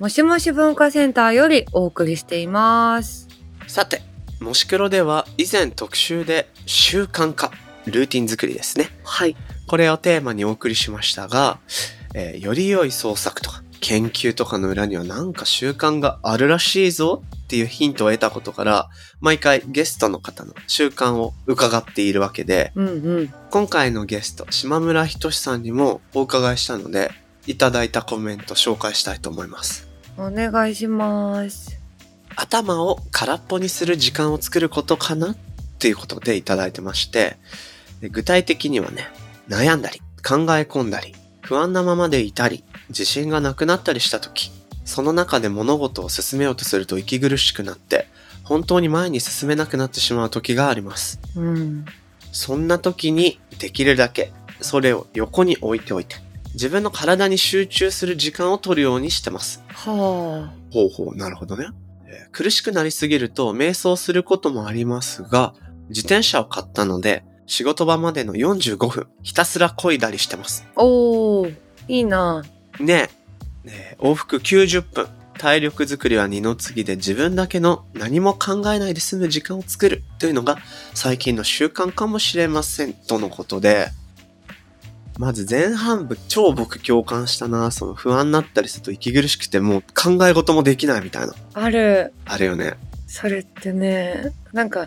もしもし文化センターよりお送りしています。さて、もし黒では以前特集で習慣化、ルーティン作りですね。はい。これをテーマにお送りしましたが、えーより良い創作とか研究とかの裏にはなんか習慣があるらしいぞっていうヒントを得たことから、毎回ゲストの方の習慣を伺っているわけで、うんうん。今回のゲスト、島村仁さんにもお伺いしたので、いただいたコメント紹介したいと思います。お願いします。頭を空っぽにする時間を作ることかなっていうことでいただいてまして、で具体的にはね、悩んだり、考え込んだり、不安なままでいたり、自信がなくなったりした時、その中で物事を進めようとすると息苦しくなって、本当に前に進めなくなってしまう時があります。うん。そんな時にできるだけそれを横に置いておいて、自分の体に集中する時間を取るようにしてます。はほうほう、なるほどね。えー苦しくなりすぎると瞑想することもありますが、自転車を買ったので、仕事場までの45分、ひたすら漕いだりしてます。あ。おー、いいな。ねえ、ねえ往復90分。体力づくりは二の次で自分だけの何も考えないで済む時間を作るというのが最近の習慣かもしれませんとのことで、まず前半部超僕共感したな。その不安になったりすると息苦しくてもう考え事もできないみたいな。ある。あるよね。それってね、なんか、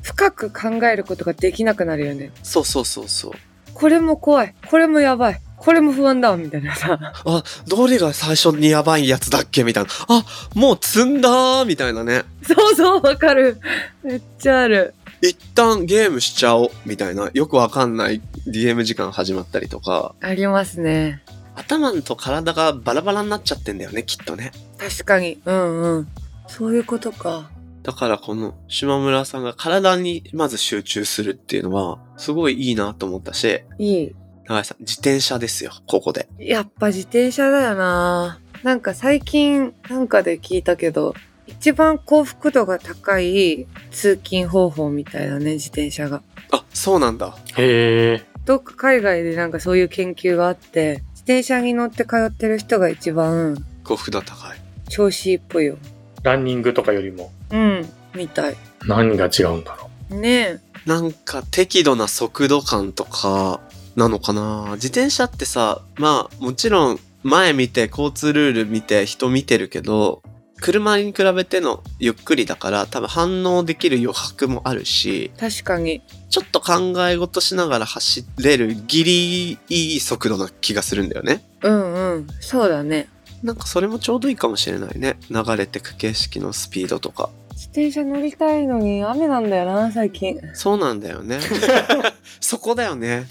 深く考えることができなくなるよね。そうそうそうそう。これも怖い。これもやばい。これも不安だ。みたいなさ。あ、どれが最初にやばいやつだっけみたいな。あ、もう積んだーみたいなね。そうそう、わかる。めっちゃある。一旦ゲームしちゃおうみたいな。よくわかんない DM 時間始まったりとか。ありますね。頭と体がバラバラになっちゃってんだよね、きっとね。確かに。うんうん。そういうことか。だからこの島村さんが体にまず集中するっていうのは、すごいいいなと思ったし、いい。長井さん、自転車ですよ、ここで。やっぱ自転車だよな。なんか最近なんかで聞いたけど、一番幸福度が高い通勤方法みたいなね、自転車が。あ、そうなんだ。へえ。どっか海外でなんかそういう研究があって、自転車に乗って通ってる人が一番幸福度高い。調子いいっぽいよ。ランニングとかよりもうん、みたい。何が違うんだろねなんか適度な速度感とかなのかな自転車ってさ、まあもちろん前見て交通ルール見て人見てるけど、車に比べてのゆっくりだから多分反応できる余白もあるし、え、確かに。ちょっと考え事しながら走れるギリいい速度な気がするんだよね。うんうん。そうだね。なんかそれもちょうどいいかもしれないね。流れてく景色のスピードとか。自転車乗りたいのに雨なんだよな、最近。そうなんだよね。そこだよね。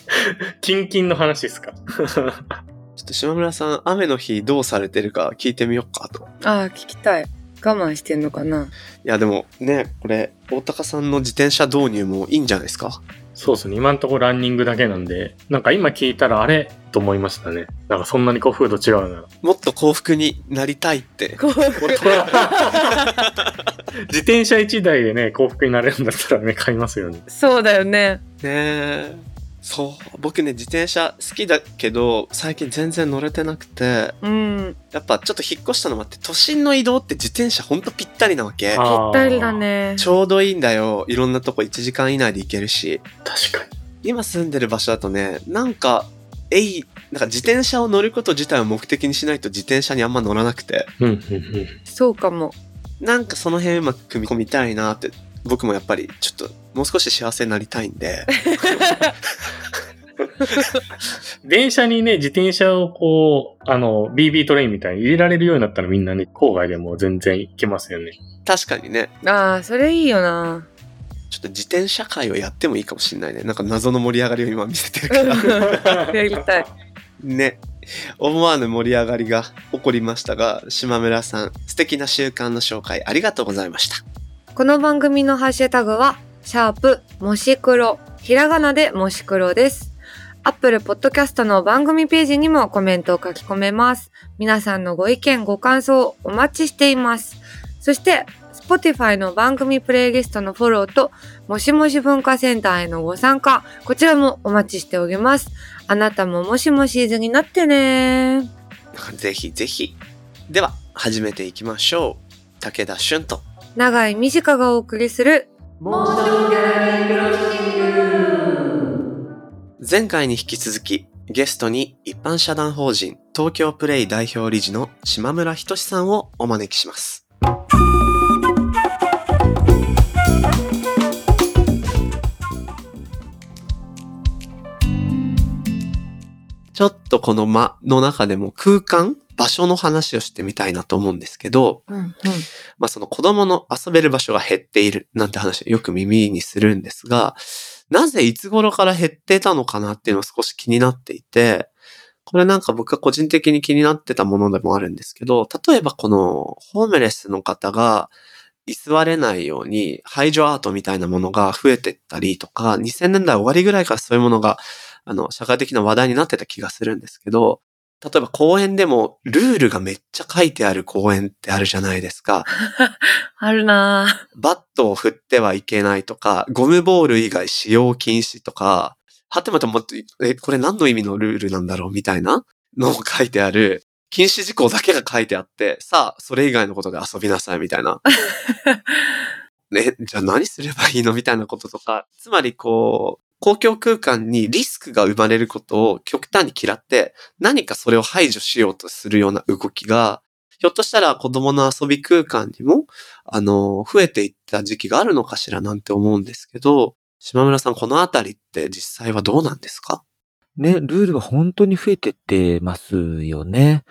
う。キンキンの話ですか？ちょっと島村さん、雨の日どうされてるか聞いてみようかと。ああ、聞きたい。我慢してんのかな？いやでもね、これ、大高さんの自転車導入もいいんじゃないですか？そうですね。今んところランニングだけなんで、なんか今聞いたらあれ？と思いましたね。なんかそんなに幸福度違うなら。もっと幸福になりたいって。幸福。自転車1台でね、幸福になれるんだったらね、買いますよね。そうだよね。ねえ。そう。僕ね、自転車好きだけど、最近全然乗れてなくて、うん。やっぱちょっと引っ越したのもあって、都心の移動って自転車ほんとぴったりなわけ。ぴったりだ。ね。ちょうどいいんだよ。いろんなとこ1時間以内で行けるし。確かに。今住んでる場所だとね、なんか、えい、なんか自転車を乗ること自体を目的にしないと自転車にあんま乗らなくて、うん、うん、うん。そうかも。なんかその辺うまく組み込みたいなって、僕もやっぱりちょっともう少し幸せになりたいんで、電車にね、自転車をこう、あの、BB トレインみたいに入れられるようになったらみんなね、郊外でも全然行けますよね。確かにね、ああ、それいいよな。ちょっと自転車会をやってもいいかもしれないね。なんか謎の盛り上がりを今見せてるから。やりたい。ね。思わぬ盛り上がりが起こりましたが、島村さん、素敵な習慣の紹介ありがとうございました。この番組のハッシュタグは、シャープもし黒、ひらがなでもし黒です。アップルポッドキャストの番組ページにもコメントを書き込めます。皆さんのご意見、ご感想お待ちしています。そして、Spotify の番組プレイリストのフォローと、もしもし文化センターへのご参加、こちらもお待ちしております。あなたももしもしーずになってねぜひぜひ。では、始めていきましょう。武田俊と。長井美智香がお送りする、前回に引き続き、ゲストに一般社団法人東京プレイ代表理事の島村仁さんをお招きします。ちょっとこの間の中でも空間場所の話をしてみたいなと思うんですけど、うんうん、まあその子供の遊べる場所が減っているなんて話をよく耳にするんですが、なぜいつ頃から減ってたのかなっていうのが少し気になっていて、これなんか僕が個人的に気になってたものでもあるんですけど、例えばこのホームレスの方が居座れないように排除アートみたいなものが増えてったりとか、2000年代終わりぐらいからそういうものがあの社会的な話題になってた気がするんですけど、例えば公園でもルールがめっちゃ書いてある公園ってあるじゃないですか。あるなぁ。バットを振ってはいけないとか、ゴムボール以外使用禁止とか、はてまたもっと、え、これ何の意味のルールなんだろうみたいなのを書いてある、禁止事項だけが書いてあって、さあ、それ以外のことで遊びなさいみたいな。ね、じゃあ何すればいいのみたいなこととか、つまりこう、公共空間にリスクが生まれることを極端に嫌って、何かそれを排除しようとするような動きが、ひょっとしたら子供の遊び空間にも、あの、増えていった時期があるのかしらなんて思うんですけど、島村さん、このあたりって実際はどうなんですか？ね、ルールが本当に増えてってますよね。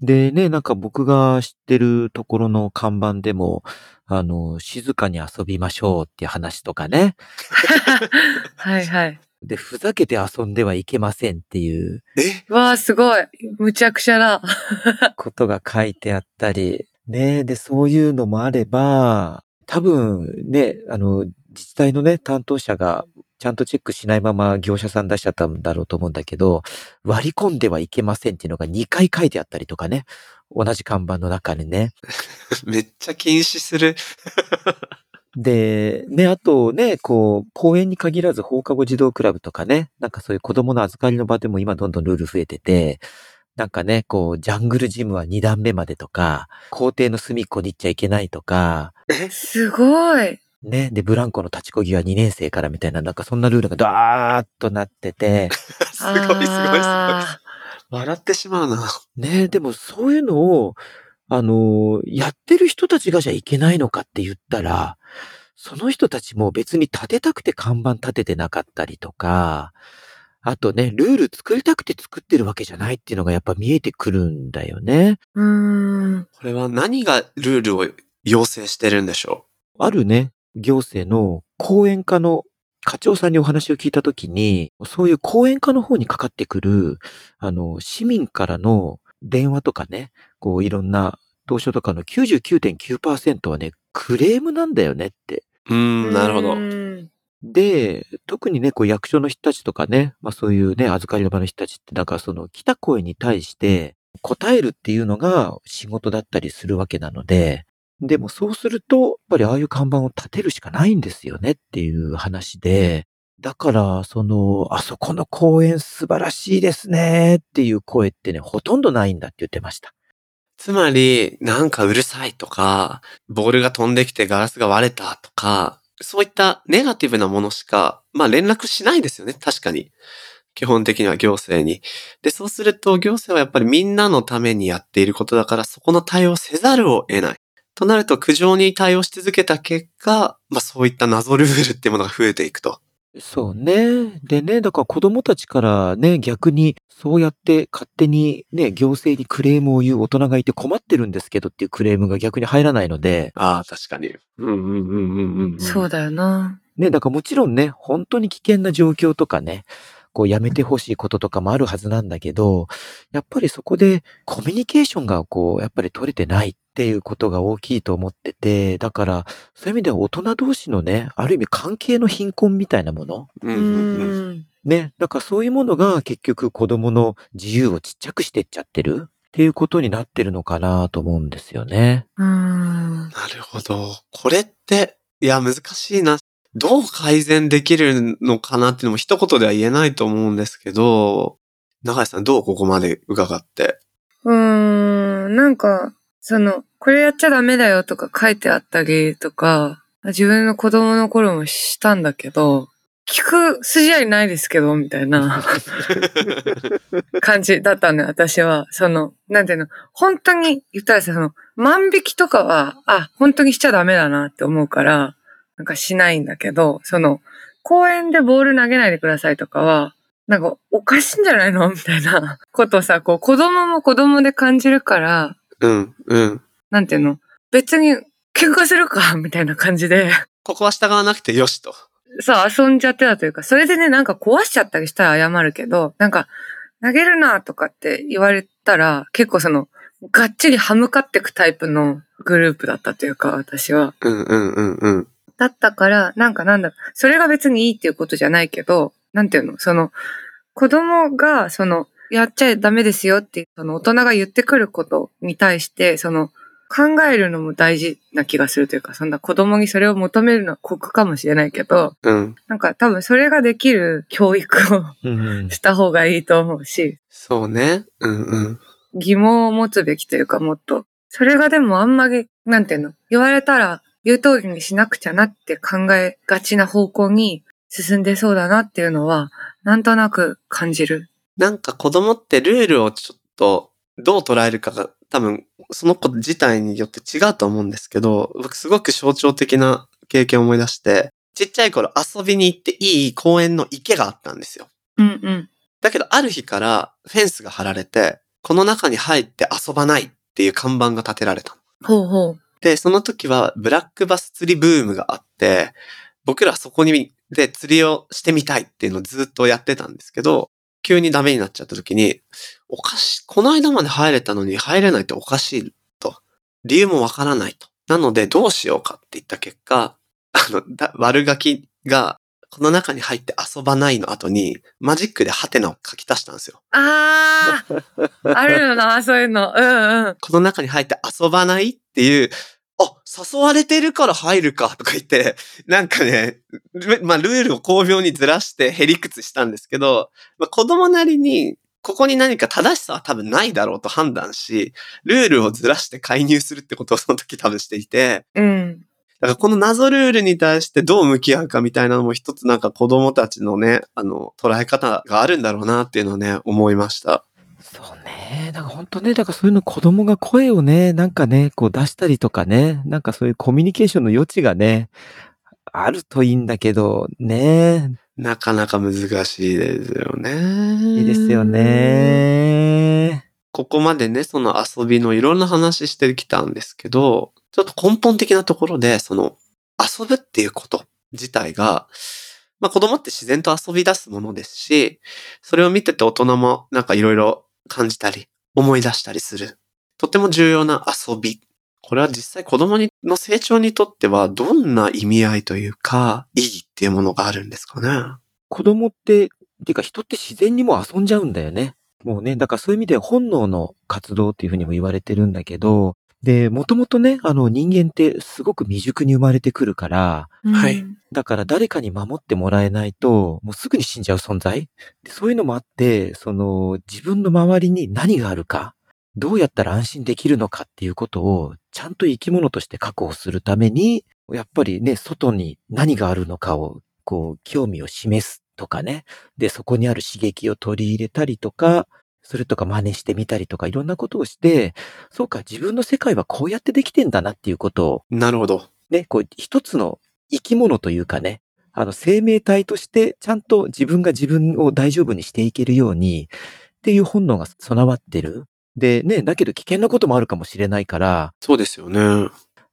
でね、なんか僕が知ってるところの看板でも、あの、静かに遊びましょうっていう話とかね。はいはい。で、ふざけて遊んではいけませんっていうえ？わあ、すごい。むちゃくちゃだ。ことが書いてあったり、ね、で、そういうのもあれば、多分ね、あの、自治体のね、担当者がちゃんとチェックしないまま業者さん出しちゃったんだろうと思うんだけど、割り込んではいけませんっていうのが2回書いてあったりとかね。同じ看板の中にね。めっちゃ禁止する。で、ね、あとね、こう、公園に限らず放課後児童クラブとかね、なんかそういう子供の預かりの場でも今どんどんルール増えてて、なんかね、こう、ジャングルジムは2段目までとか、校庭の隅っこに行っちゃいけないとか、すごい。ね、で、ブランコの立ちこぎは2年生からみたいな、なんかそんなルールがダーッとなってて、すごいすごいすごい。あ笑ってしまうな。ね、でもそういうのを、あの、やってる人たちがじゃいけないのかって言ったら、その人たちも別に立てたくて看板立ててなかったりとか、あとね、ルール作りたくて作ってるわけじゃないっていうのがやっぱ見えてくるんだよね。ーうーん。これは何がルールを要請してるんでしょあるね、行政の講演家の課長さんにお話を聞いたときに、そういう講演家の方にかかってくる、あの、市民からの電話とかね、こういろんな投書とかの99.9%はね、クレームなんだよねって。うーん、なるほどで、特にね、こう役所の人たちとかね、まあそういうね、預かりの場の人たちって、なんかその来た声に対して答えるっていうのが仕事だったりするわけなので、でもそうすると、やっぱりああいう看板を立てるしかないんですよねっていう話で、だから、その、あそこの公園素晴らしいですねっていう声ってね、ほとんどないんだって言ってました。つまり、なんかうるさいとか、ボールが飛んできてガラスが割れたとか、そういったネガティブなものしか、まあ連絡しないですよね、確かに。基本的には行政に。で、そうすると行政はやっぱりみんなのためにやっていることだから、そこの対応せざるを得ない。となると、苦情に対応し続けた結果、まあそういった謎ルールっていうものが増えていくと。そうね。でね、だから子供たちからね、逆にそうやって勝手にね、行政にクレームを言う大人がいて困ってるんですけどっていうクレームが逆に入らないので、ああ、確かに。うんうんうんうんうん。そうだよな。ね、だからもちろんね、本当に危険な状況とかね、こうやめてほしいこととかもあるはずなんだけど、やっぱりそこでコミュニケーションがこう、やっぱり取れてないっていうことが大きいと思ってて、だから、そういう意味では大人同士のね、ある意味関係の貧困みたいなものうん。ね。だからそういうものが結局子供の自由をちっちゃくしてっちゃってるっていうことになってるのかなと思うんですよね。うん。なるほど。これって、いや、難しいな。どう改善できるのかなっていうのも一言では言えないと思うんですけど、長井さんどうここまで伺って？うーん。なんか、その、これやっちゃダメだよとか書いてあったりとか、自分の子供の頃もしたんだけど、聞く筋合いないですけど、みたいな 感じだったのよ、私は。その、なんていうの、本当に言ったらさ、その、万引きとかは、あ、本当にしちゃダメだなって思うから、なんかしないんだけど、その、公園でボール投げないでくださいとかは、なんかおかしいんじゃないの？みたいなことをさ、こう子供も子供で感じるから、うん、うん。なんていうの？別に喧嘩するか？みたいな感じで、ここは従わなくてよしと。さ、遊んじゃってたというか、それでね、なんか壊しちゃったりしたら謝るけど、なんか、投げるなとかって言われたら、結構その、がっちり歯向かってくタイプのグループだったというか、私は。うん、うん、うん、うん。だったから、なんかなんだ、それが別にいいっていうことじゃないけど、なんていうの、その、子供が、その、やっちゃダメですよって、その大人が言ってくることに対して、その、考えるのも大事な気がするというか、そんな子供にそれを求めるのは酷かもしれないけど、うん。なんか多分それができる教育をうんした方がいいと思うし、そうね。うん、うん。疑問を持つべきというかもっと。それがでもあんまり、なんていうの、言われたら言う通りにしなくちゃなって考えがちな方向に進んでそうだなっていうのは、なんとなく感じる。なんか子供ってルールをちょっとどう捉えるかが多分その子自体によって違うと思うんですけど、僕すごく象徴的な経験を思い出して、ちっちゃい頃遊びに行っていい公園の池があったんですよ。うんうん。だけどある日からフェンスが張られて、この中に入って遊ばないっていう看板が立てられたの。ほうほう。で、その時はブラックバス釣りブームがあって、僕らそこにで釣りをしてみたいっていうのをずっとやってたんですけど、急にダメになっちゃった時に、おかしい、この間まで入れたのに入れないっておかしいと。理由もわからないと。なのでどうしようかって言った結果、あの、だ悪ガキがこの中に入って遊ばないの後にマジックでハテナを書き足したんですよ。あーあるよな、そういうの。うんうん。この中に入って遊ばないっていう、あ、誘われてるから入るかとか言って、なんかね、ルまあルールを巧妙にずらしてへりくつしたんですけど、まあ、子供なりに、ここに何か正しさは多分ないだろうと判断し、ルールをずらして介入するってことを その時多分していて、うん。だからこの謎ルールに対してどう向き合うかみたいなのも一つなんか子供たちのね、あの、捉え方があるんだろうなっていうのをね、思いました。ね。なんか本当ね、だからそういうの子供が声をね、なんかね、こう出したりとかね、なんかそういうコミュニケーションの余地がね、あるといいんだけど、ね。なかなか難しいですよね。いいですよね。ここまでね、その遊びのいろんな話してきたんですけど、ちょっと根本的なところで、その遊ぶっていうこと自体が、まあ子供って自然と遊び出すものですし、それを見てて大人もなんかいろいろ感じたり、思い出したりする。とても重要な遊び。これは実際子供の成長にとってはどんな意味合いというか、意義っていうものがあるんですかね。子供って、ていうか人って自然にも遊んじゃうんだよね。もうね、だからそういう意味で本能の活動っていうふうにも言われてるんだけど、で、もともとね、あの人間ってすごく未熟に生まれてくるから、はい。だから誰かに守ってもらえないと、もうすぐに死んじゃう存在。でそういうのもあって、その自分の周りに何があるか、どうやったら安心できるのかっていうことをちゃんと生き物として確保するために、やっぱりね、外に何があるのかを、こう、興味を示すとかね。で、そこにある刺激を取り入れたりとか、それとか真似してみたりとかいろんなことをして、そうか、自分の世界はこうやってできてんだなっていうことをなるほど。ね、こう、一つの生き物というかね、あの、生命体として、ちゃんと自分が自分を大丈夫にしていけるように、っていう本能が備わってる。で、ね、だけど危険なこともあるかもしれないから、そうですよね。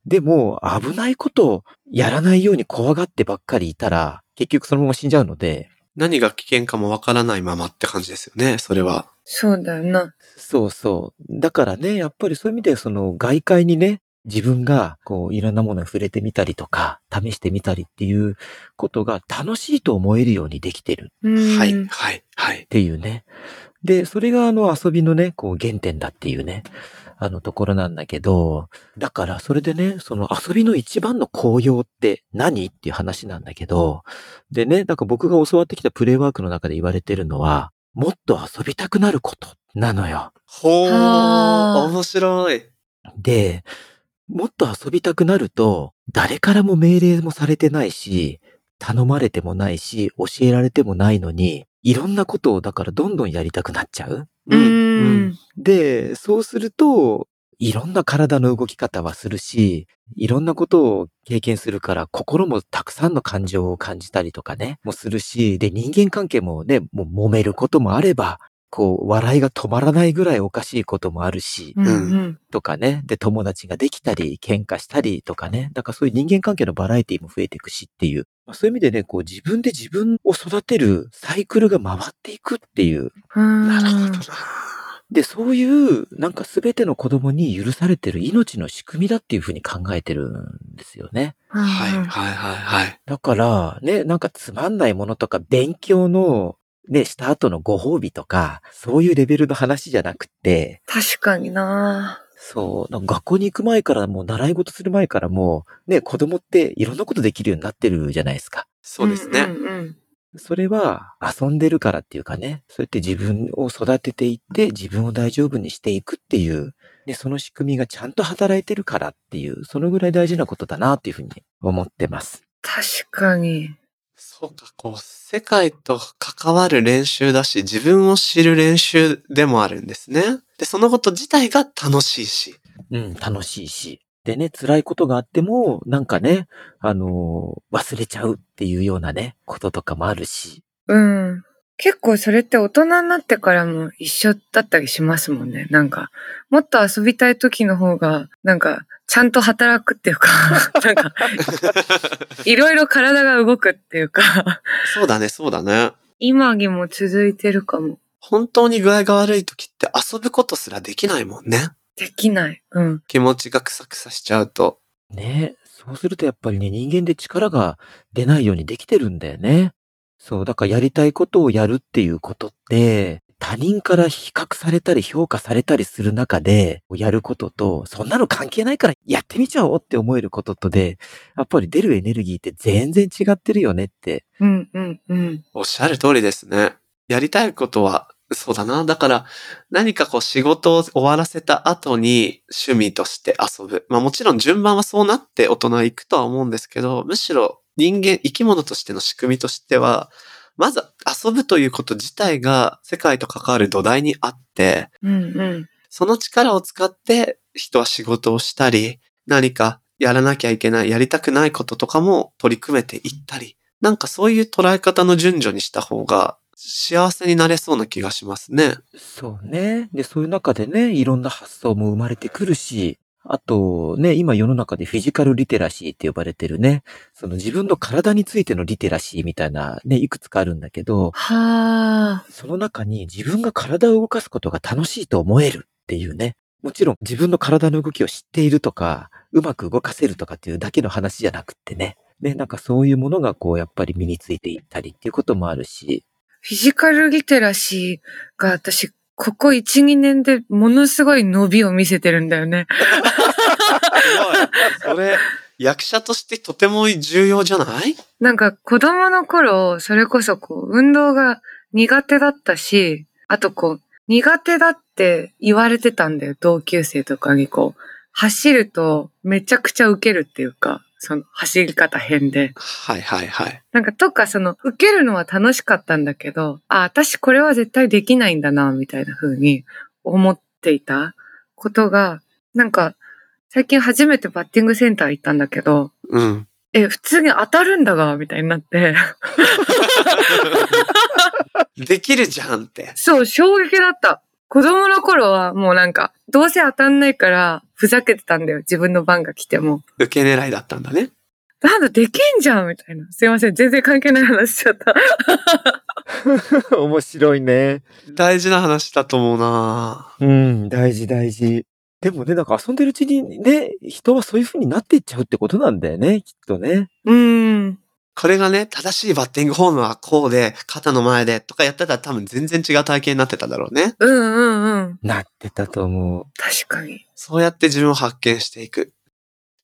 でも、危ないことをやらないように怖がってばっかりいたら、結局そのまま死んじゃうので、何が危険かもわからないままって感じですよね、それは。そうだよな。そうそう。だからね、やっぱりそういう意味でその外界にね、自分がこういろんなものに触れてみたりとか、試してみたりっていうことが楽しいと思えるようにできてるうんはい、はい、はいっ。ていうね。で、それがあの遊びのね、こう原点だっていうね、あのところなんだけど、だからそれでね、その遊びの一番の効用って何っていう話なんだけど、でね、だから僕が教わってきたプレイワークの中で言われてるのは、もっと遊びたくなることなのよ。ほー、はあ面白い。で、もっと遊びたくなると、誰からも命令もされてないし、頼まれてもないし、教えられてもないのに、いろんなことをだからどんどんやりたくなっちゃう？う。ん。で、そうすると、いろんな体の動き方はするし、いろんなことを経験するから、心もたくさんの感情を感じたりとかね、もするし、で、人間関係もね、もう揉めることもあれば、こう、笑いが止まらないぐらいおかしいこともあるし、うんうん。とかね。で、友達ができたり、喧嘩したりとかね。だからそういう人間関係のバラエティも増えていくしっていう。まあそういう意味でね、こう自分で自分を育てるサイクルが回っていくっていう。うんなるほどな。で、そういう、なんか全ての子供に許されてる命の仕組みだっていうふうに考えてるんですよね。はい、うんはい、はい、はい。だから、ね、なんかつまんないものとか勉強の、ね、した後のご褒美とか、そういうレベルの話じゃなくて、確かになそう、学校に行く前からもう習い事する前からもう、ね、子供っていろんなことできるようになってるじゃないですか。そうですね。んうんうんそれは遊んでるからっていうかね、そうやって自分を育てていって自分を大丈夫にしていくっていう、で、その仕組みがちゃんと働いてるからっていう、そのぐらい大事なことだなっていうふうに思ってます。確かに。そうか、こう、世界と関わる練習だし、自分を知る練習でもあるんですね。で、そのこと自体が楽しいし。うん、楽しいし。でね、辛いことがあっても、なんかね、あのー忘れちゃうっていうようなね、こととかもあるし。うん。結構それって大人になってからも一緒だったりしますもんね。なんか、もっと遊びたい時の方が、なんか、ちゃんと働くっていうか、なんか、いろいろ体が動くっていうか、そうだね、そうだね。今にも続いてるかも。本当に具合が悪い時って遊ぶことすらできないもんね。できない。うん。気持ちがクサクサしちゃうと。ね、そうするとやっぱりね、人間で力が出ないようにできてるんだよね。そう、だからやりたいことをやるっていうことって、他人から比較されたり評価されたりする中で、やることと、そんなの関係ないからやってみちゃおうって思えることとで、やっぱり出るエネルギーって全然違ってるよねって。うんうんうん。おっしゃる通りですね。やりたいことは、そうだな。だから、何かこう仕事を終わらせた後に趣味として遊ぶ。まあもちろん順番はそうなって大人行くとは思うんですけど、むしろ人間、生き物としての仕組みとしては、まず遊ぶということ自体が世界と関わる土台にあって、うんうん。その力を使って人は仕事をしたり、何かやらなきゃいけない、やりたくないこととかも取り組めていったり、なんかそういう捉え方の順序にした方が幸せになれそうな気がしますね。そうね。で、そういう中でね、いろんな発想も生まれてくるし、あとね、今世の中でフィジカルリテラシーって呼ばれてるね、その自分の体についてのリテラシーみたいなね、いくつかあるんだけど、はあ。その中に自分が体を動かすことが楽しいと思えるっていうね。もちろん自分の体の動きを知っているとか、うまく動かせるとかっていうだけの話じゃなくってね。ね、なんかそういうものがこうやっぱり身についていったりっていうこともあるし。フィジカルリテラシーが私、ここ1、2年でものすごい伸びを見せてるんだよね。すごい。それ、役者としてとても重要じゃない？なんか子供の頃、それこそこう、運動が苦手だったし、あとこう、苦手だって言われてたんだよ、同級生とかにこう、走るとめちゃくちゃ受けるっていうか、その走り方変で。はいはいはい。なんかとかその、受けるのは楽しかったんだけど、あ、私これは絶対できないんだな、みたいな風に思っていたことが、なんか、最近初めてバッティングセンター行ったんだけど、うん。え、普通に当たるんだが、みたいになって。できるじゃんって。そう、衝撃だった。子供の頃はもうなんか、どうせ当たんないから、ふざけてたんだよ。自分の番が来ても。受け狙いだったんだね。なんだ、できんじゃんみたいな。すいません。全然関係ない話しちゃった。面白いね。大事な話だと思うなうん、大事大事。でもね、なんか遊んでるうちにね、人はそういう風になっていっちゃうってことなんだよね、きっとね。うーん。これがね、正しいバッティングフォームはこうで、肩の前でとかやってたら多分全然違う体験になってただろうね。うんうんうん。なってたと思う。確かに。そうやって自分を発見していく。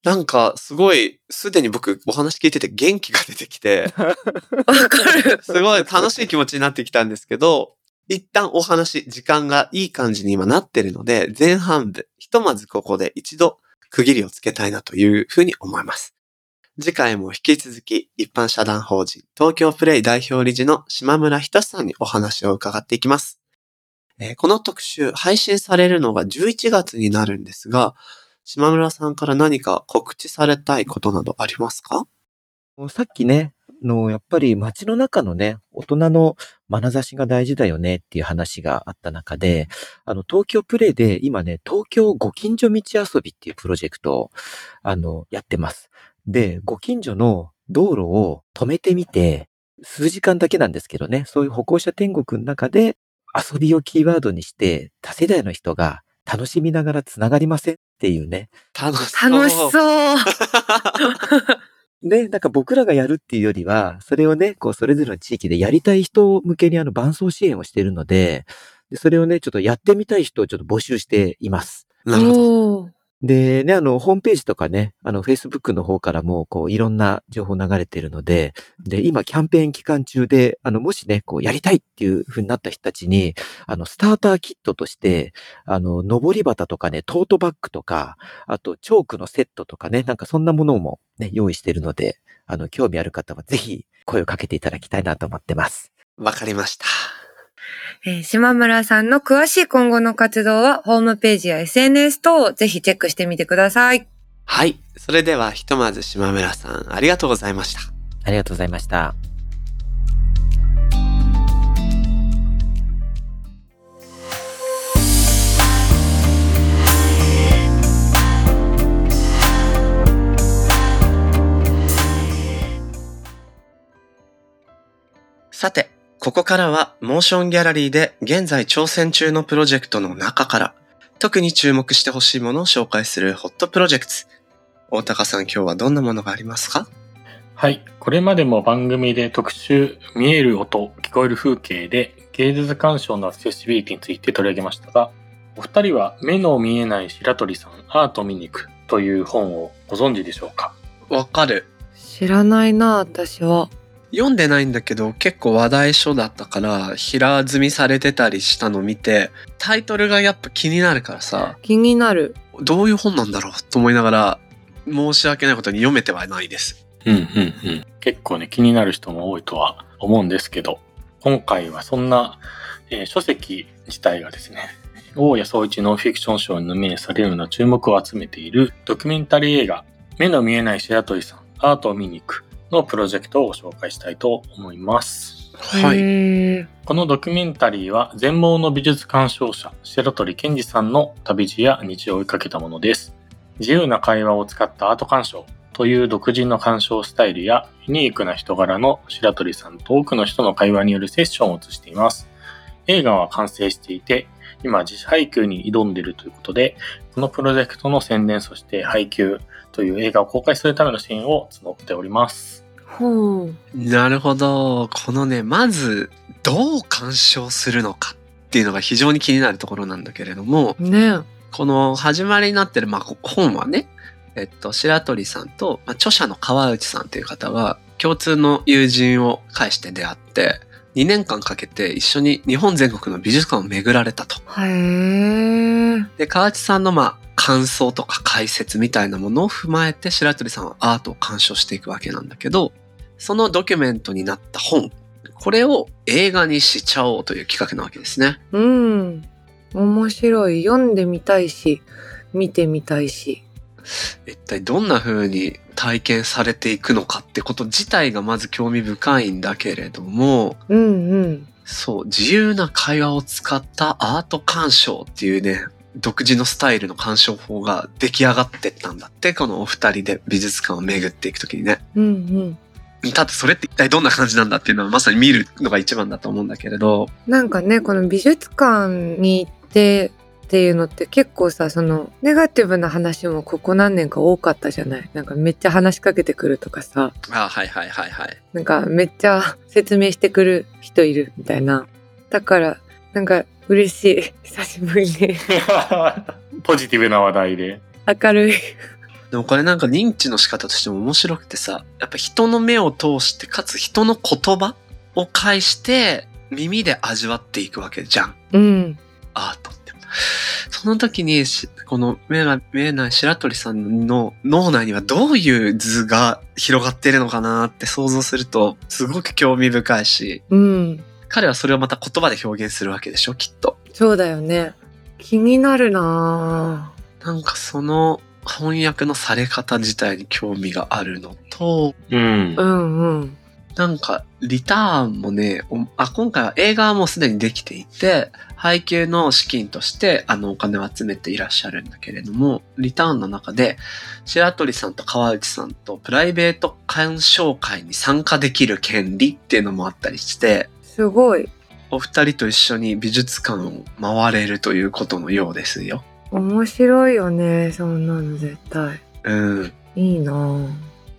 なんか、すごい、すでに僕お話聞いてて元気が出てきて、わかる。すごい楽しい気持ちになってきたんですけど、一旦お話、時間がいい感じに今なってるので、前半部、ひとまずここで一度区切りをつけたいなというふうに思います。次回も引き続き、一般社団法人東京プレイ代表理事の島村仁さんにお話を伺っていきます。この特集、配信されるのが11月になるんですが、島村さんから何か告知されたいことなどありますか？さっきね、の、やっぱり街の中のね、大人の眼差しが大事だよねっていう話があった中で、あの、東京プレイで今ね、東京ご近所道遊びっていうプロジェクトを、あの、やってます。で、ご近所の道路を止めてみて、数時間だけなんですけどね、そういう歩行者天国の中で遊びをキーワードにして、多世代の人が楽しみながらつながりませんっていうね、楽しそう。楽しそう。で、なんか僕らがやるっていうよりは、それをね、こう、それぞれの地域でやりたい人向けにあの、伴走支援をしているので、で、それをね、ちょっとやってみたい人をちょっと募集しています。なるほど。で、ね、あの、ホームページとかね、あの、Facebook の方からも、こう、いろんな情報流れてるので、で、今、キャンペーン期間中で、あの、もしね、こう、やりたいっていう風になった人たちに、あの、スターターキットとして、あの、登り旗とかね、トートバッグとか、あと、チョークのセットとかね、なんかそんなものもね、用意してるので、あの、興味ある方はぜひ、声をかけていただきたいなと思ってます。わかりました。えー島村さんの詳しい今後の活動は、ホームページや SNS 等をぜひチェックしてみてください。はい。それでは、ひとまず島村さん、ありがとうございました。ありがとうございました。さて、ここからは、モーションギャラリーで現在挑戦中のプロジェクトの中から、特に注目してほしいものを紹介するホットプロジェクト。大高さん、今日はどんなものがありますか？はい。これまでも番組で特集、見える音、聞こえる風景で芸術鑑賞のアクセシビリティについて取り上げましたが、お二人は目の見えない白鳥さん、アート見に行くという本をご存知でしょうか？わかる。知らないな、私は。読んでないんだけど、結構話題書だったから、平積みされてたりしたの見て、タイトルがやっぱ気になるからさ、気になる。どういう本なんだろうと思いながら、申し訳ないことに読めてはないです。うんうんうん。結構ね、気になる人も多いとは思うんですけど、今回はそんな、えー書籍自体がですね、大谷総一ノンフィクション賞にノミネートされるような注目を集めているドキュメンタリー映画、目の見えない白鳥さん、アートを見に行くのプロジェクトを紹介したいと思います。はい。このドキュメンタリーは全盲の美術鑑賞者、白鳥健二さんの旅路や日常を追いかけたものです。自由な会話を使ったアート鑑賞という独自の鑑賞スタイルやユニークな人柄の白鳥さんと多くの人の会話によるセッションを映しています。映画は完成していて、今自主配給に挑んでいるということで、このプロジェクトの宣伝そして配給という映画を公開するための支援を募っております。ほう。なるほど。このね、まず、どう鑑賞するのかっていうのが非常に気になるところなんだけれども、ねこの始まりになってる、まあ、こ本はね、えっと、白鳥さんと、まあ、著者の川内さんという方が、共通の友人を介して出会って、2年間かけて一緒に日本全国の美術館を巡られたと。へー。で、川内さんのまあ、感想とか解説みたいなものを踏まえて白鳥さんはアートを鑑賞していくわけなんだけど、そのドキュメントになった本、これを映画にしちゃおうという企画なわけですね。うん。面白い。読んでみたいし、見てみたいし。一体どんな風に体験されていくのかってこと自体がまず興味深いんだけれども、うんうん。そう、自由な会話を使ったアート鑑賞っていうね、独自のスタイルの鑑賞法が出来上がってったんだって、このお二人で美術館を巡っていくときにね。うんうん。だってそれって一体どんな感じなんだっていうのはまさに見るのが一番だと思うんだけれど、なんかね、この美術館に行ってっていうのって結構さ、そのネガティブな話もここ何年か多かったじゃないなんかめっちゃ話しかけてくるとかさ、ああ、はいはいはいはい。なんかめっちゃ説明してくる人いるみたいな。だから、なんか嬉しい。久しぶりに ポジティブな話題で。明るい。でもこれなんか認知の仕方としても面白くてさ、やっぱ人の目を通して、かつ人の言葉を介して耳で味わっていくわけじゃん。うん。アートって。その時にし、この目が見えない白鳥さんの脳内にはどういう図が広がっているのかなって想像すると、すごく興味深いし、うん。彼はそれをまた言葉で表現するわけでしょ、きっと。そうだよね。気になるななんかその翻訳のされ方自体に興味があるのと、うんぁ。う。んうん。なんか、リターンもね、おあ、今回は映画はもうすでにできていて、配給の資金として、あの、お金を集めていらっしゃるんだけれども、リターンの中で、白鳥さんと川内さんとプライベート鑑賞会に参加できる権利っていうのもあったりして、すごい。お二人と一緒に美術館を回れるということのようですよ。面白いよね。そんなの絶対。うん。いいなぁ。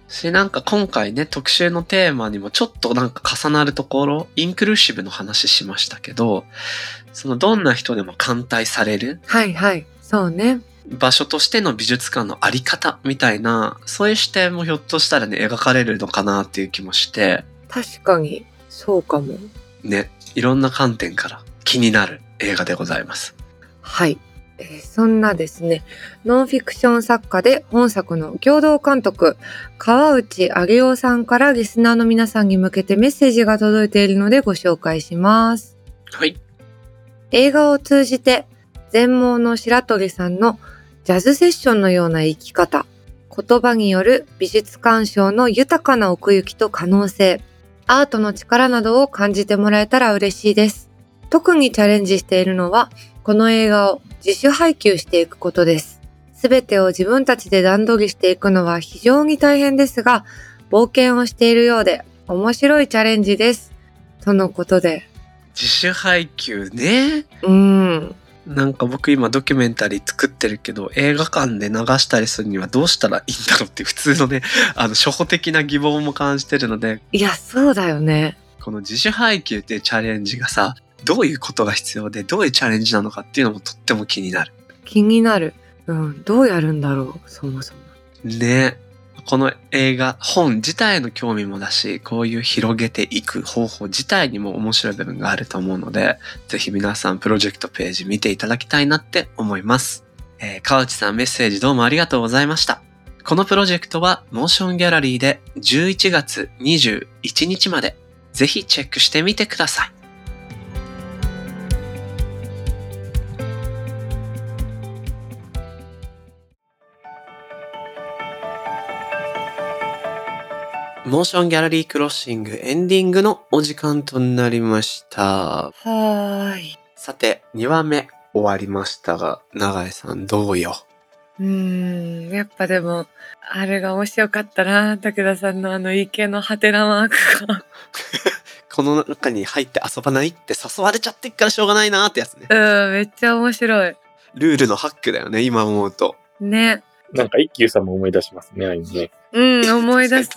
し、なんか今回ね、特集のテーマにもちょっとなんか重なるところ、インクルーシブの話しましたけど、そのどんな人でも歓待されるはいはい。そうね。場所としての美術館のあり方みたいな、そういう視点もひょっとしたらね、描かれるのかなっていう気もして、確かに、そうかも。ね、いろんな観点から気になる映画でございます。はい。えーそんなですね、ノンフィクション作家で本作の共同監督、川内上夫さんからリスナーの皆さんに向けてメッセージが届いているのでご紹介します。はい。映画を通じて全盲の白鳥さんのジャズセッションのような生き方、言葉による美術鑑賞の豊かな奥行きと可能性、アートの力などを感じてもらえたら嬉しいです。特にチャレンジしているのは、この映画を自主配給していくことです。すべてを自分たちで段取りしていくのは非常に大変ですが、冒険をしているようで面白いチャレンジです。とのことで。自主配給ね。うーん。なんか僕今ドキュメンタリー作ってるけど映画館で流したりするにはどうしたらいいんだろうって普通のね、あの初歩的な疑問も感じてるので、いや、そうだよね。この自主配給っていうチャレンジがさ、どういうことが必要でどういうチャレンジなのかっていうのもとっても気になる。気になる。うん。どうやるんだろう、そもそも。ね。この映画、本自体の興味もだし、こういう広げていく方法自体にも面白い部分があると思うので、ぜひ皆さんプロジェクトページ見ていただきたいなって思います。えー、川内さんメッセージどうもありがとうございました。このプロジェクトはモーションギャラリーで11月21日までぜひチェックしてみてください。モーションギャラリークロッシングエンディングのお時間となりました。はーい。さて、2話目終わりましたが、長井さんどうよ？うーん。やっぱでも、あれが面白かったな。武田さんのあの池のハテナマークが。この中に入って遊ばないって誘われちゃってっからしょうがないなってやつね。うん、めっちゃ面白い。ルールのハックだよね、今思うと。ね。なんか一休さんも思い出しますね、ああいうのね。うん、思い出す。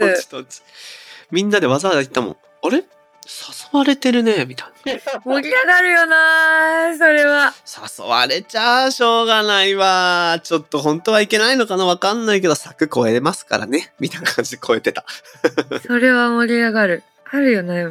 みんなでわざわざ言ったもん。あれ？誘われてるね、みたいな。盛り上がるよなそれは。誘われちゃしょうがないわ。ちょっと本当はいけないのかな？わかんないけど、柵超えれますからね。みたいな感じで超えてた。それは盛り上がる。あるよね。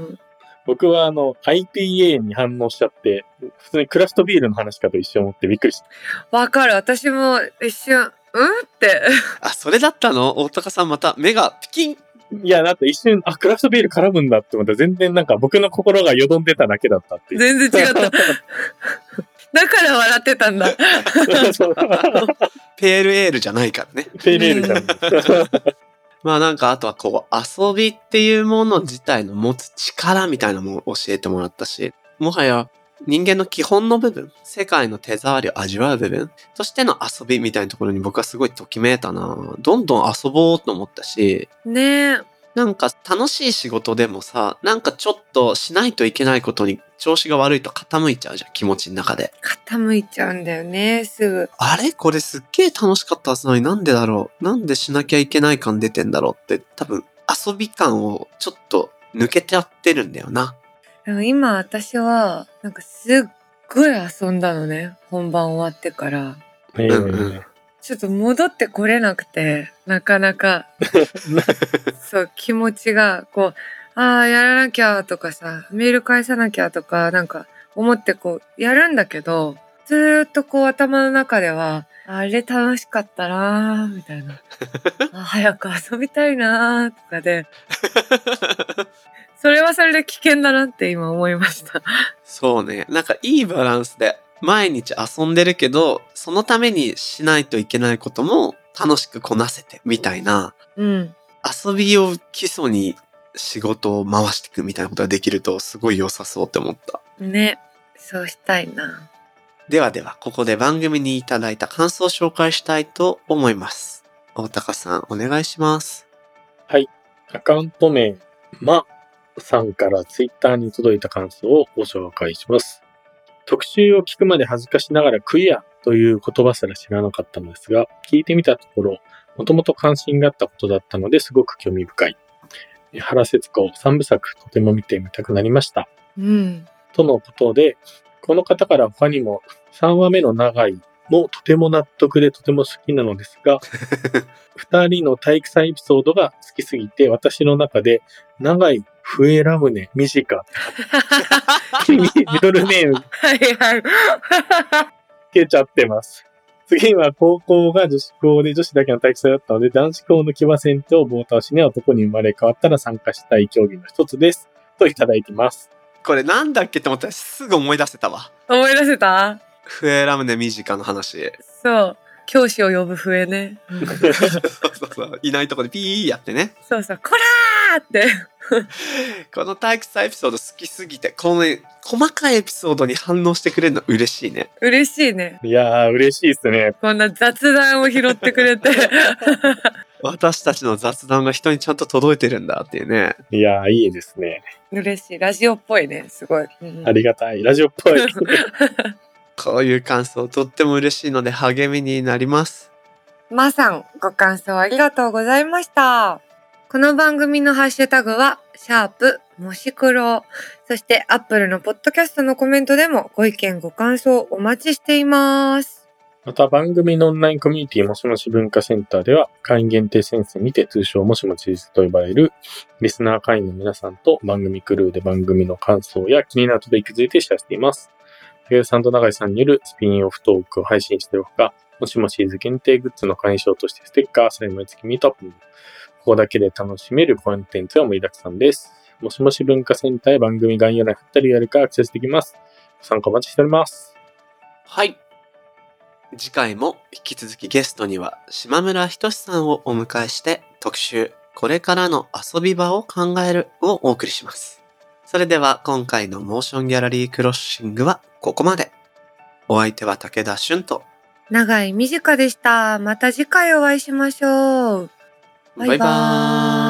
僕はあの、IPA に反応しちゃって、普通にクラフトビールの話かと一緒思ってびっくりした。わかる。私も一瞬、うんって。あ、それだったの？大高さんまた目がピキン。いや、だって一瞬、あ、クラフトビール絡むんだって思ったら全然なんか僕の心がよどんでただけだったっていう。全然違った。だから笑ってたんだ。ペールエールじゃないからね。ペールエールじゃん。まあなんかあとはこう遊びっていうもの自体の持つ力みたいなのも教えてもらったし、もはや人間の基本の部分、世界の手触りを味わう部分としての遊びみたいなところに僕はすごいときめいたなどんどん遊ぼうと思ったし、ねえ。なんか楽しい仕事でもさ、なんかちょっとしないといけないことに調子が悪いと傾いちゃうじゃん、気持ちの中で。傾いちゃうんだよね、すぐ。あれ？これすっげえ楽しかったはずなのになんでだろう？なんでしなきゃいけない感出てんだろうって多分遊び感をちょっと抜けちゃってるんだよな。でも今私は、なんかすっごい遊んだのね。本番終わってから。えうんうんちょっと戻ってこれなくて、なかなか、そう、気持ちが、こう、ああ、やらなきゃとかさ、メール返さなきゃとか、なんか思ってこう、やるんだけど、ずーっとこう頭の中では、あれ楽しかったなーみたいな。あ早く遊びたいなーとかで、それはそれで危険だなって今思いました。そうね。なんかいいバランスで毎日遊んでるけど、そのためにしないといけないことも楽しくこなせてみたいな、うん。遊びを基礎に仕事を回していくみたいなことができるとすごい良さそうって思った。ね。そうしたいな。ではでは、ここで番組にいただいた感想を紹介したいと思います。大高さん、お願いします。アカウント名、まさんからツイッターに届いた感想をご紹介します。特集を聞くまで恥ずかしながらクイアという言葉すら知らなかったのですが、聞いてみたところ、もともと関心があったことだったのですごく興味深い。原節子三部作とても見てみたくなりました。うん。とのことで、この方から他にも3話目の長いもとても納得でとても好きなのですが、2人の体育祭エピソードが好きすぎて、私の中で長い笛ラムネ短 ミドルネームはいはい。つけちゃってます。次は高校が女子校で女子だけの体育祭だったので、男子校の騎馬戦と棒倒しには男に生まれ変わったら参加したい競技の一つです。といただいてます。これなんだっけって思ったらすぐ思い出せたわ。思い出せた？笛ラムネミジカの話。そう。教師を呼ぶ笛ね。うんそうそうそう。いないとこでピーやってね。そうそう。こらーって。この体育祭エピソード好きすぎて、このね、細かいエピソードに反応してくれるの嬉しいね。嬉しいね。いやー、嬉しいですね。こんな雑談を拾ってくれて。私たちの雑談が人にちゃんと届いてるんだっていうね。いやー、いいですね。嬉しい。ラジオっぽいね。すごい。うんありがたい。ラジオっぽい。こういう感想とっても嬉しいので励みになります。まさん、ご感想ありがとうございました。この番組のハッシュタグは、シャープ、もし黒。そして、アップルのポッドキャストのコメントでもご意見、ご感想お待ちしています。また番組のオンラインコミュニティもしもし文化センターでは会員限定先生にて通称もしもしと呼ばれるリスナー会員の皆さんと番組クルーで番組の感想や気になるトピックについてシェアしています。竹内さんと永井さんによるスピンオフトークを配信しているほか、もしもしーず限定グッズの会員証としてステッカー、サイン毎月ミートアップも、ここだけで楽しめるコンテンツが盛りだくさんです。もしもし文化センターへ番組概要欄に貼ったりやるかアクセスできます。ご参加お待ちしております。はい。次回も引き続きゲストには島村仁さんをお迎えして特集これからの遊び場を考えるをお送りします。それでは今回のモーションギャラリークロッシングはここまで。お相手は武田俊と長い短でした。また次回お会いしましょう。バイバーイ